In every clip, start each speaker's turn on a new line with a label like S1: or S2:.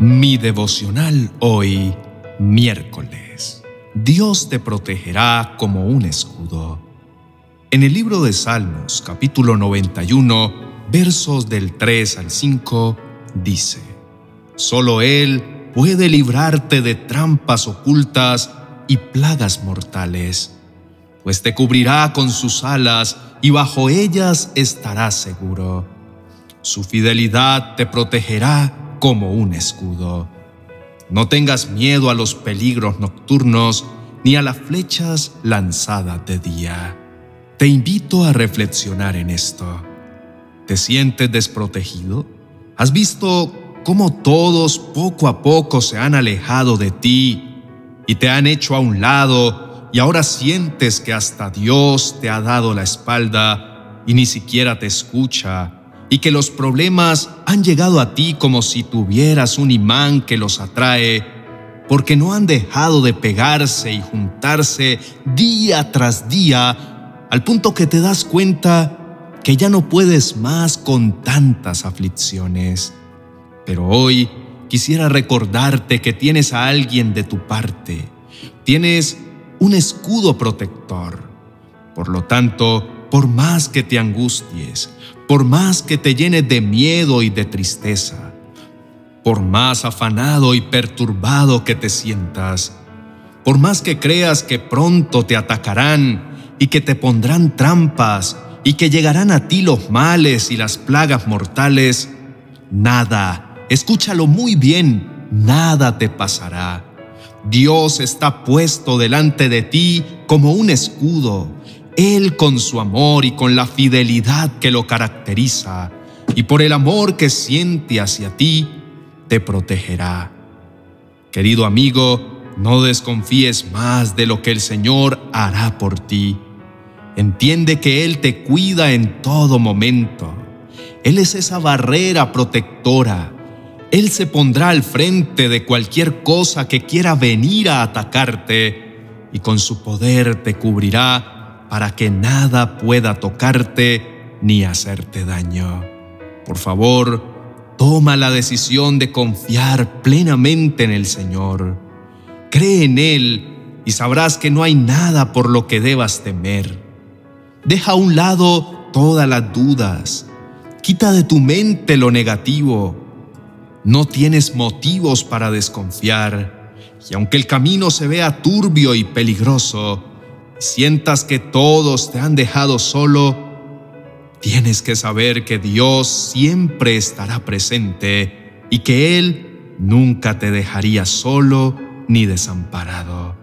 S1: Mi devocional hoy, miércoles. Dios te protegerá como un escudo. En el libro de Salmos, capítulo 91, versos del 3 al 5, dice, Solo Él puede librarte de trampas ocultas y plagas mortales, pues te cubrirá con sus alas y bajo ellas estarás seguro. Su fidelidad te protegerá como un escudo. No tengas miedo a los peligros nocturnos ni a las flechas lanzadas de día. Te invito a reflexionar en esto. ¿Te sientes desprotegido? ¿Has visto cómo todos poco a poco se han alejado de ti y te han hecho a un lado y ahora sientes que hasta Dios te ha dado la espalda y ni siquiera te escucha y que los problemas han llegado a ti como si tuvieras un imán que los atrae, porque no han dejado de pegarse y juntarse día tras día, al punto que te das cuenta que ya no puedes más con tantas aflicciones. Pero hoy quisiera recordarte que tienes a alguien de tu parte, tienes un escudo protector. Por lo tanto, por más que te angusties, por más que te llenes de miedo y de tristeza, por más afanado y perturbado que te sientas, por más que creas que pronto te atacarán y que te pondrán trampas y que llegarán a ti los males y las plagas mortales, nada, escúchalo muy bien, nada te pasará. Dios está puesto delante de ti como un escudo él con su amor y con la fidelidad que lo caracteriza, y por el amor que siente hacia ti, te protegerá. Querido amigo, no desconfíes más de lo que el Señor hará por ti. Entiende que Él te cuida en todo momento. Él es esa barrera protectora. Él se pondrá al frente de cualquier cosa que quiera venir a atacarte y con su poder te cubrirá para que nada pueda tocarte ni hacerte daño. Por favor, toma la decisión de confiar plenamente en el Señor. Cree en Él y sabrás que no hay nada por lo que debas temer. Deja a un lado todas las dudas. Quita de tu mente lo negativo. No tienes motivos para desconfiar. Y aunque el camino se vea turbio y peligroso, sientas que todos te han dejado solo, tienes que saber que Dios siempre estará presente y que Él nunca te dejaría solo ni desamparado,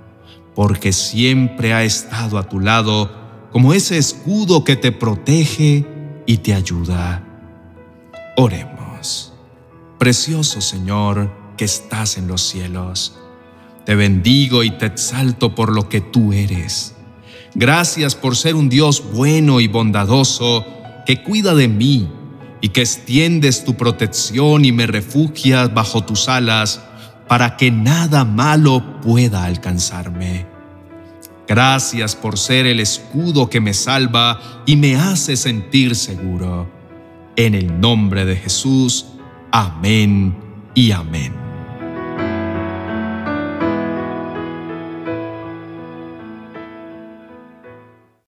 S1: porque siempre ha estado a tu lado como ese escudo que te protege y te ayuda. Oremos. Precioso Señor que estás en los cielos, te bendigo y te exalto por lo que tú eres Gracias por ser un Dios bueno y bondadoso que cuida de mí y que extiendes tu protección y me refugias bajo tus alas para que nada malo pueda alcanzarme. Gracias por ser el escudo que me salva y me hace sentir seguro. En el nombre de Jesús, amén y amén.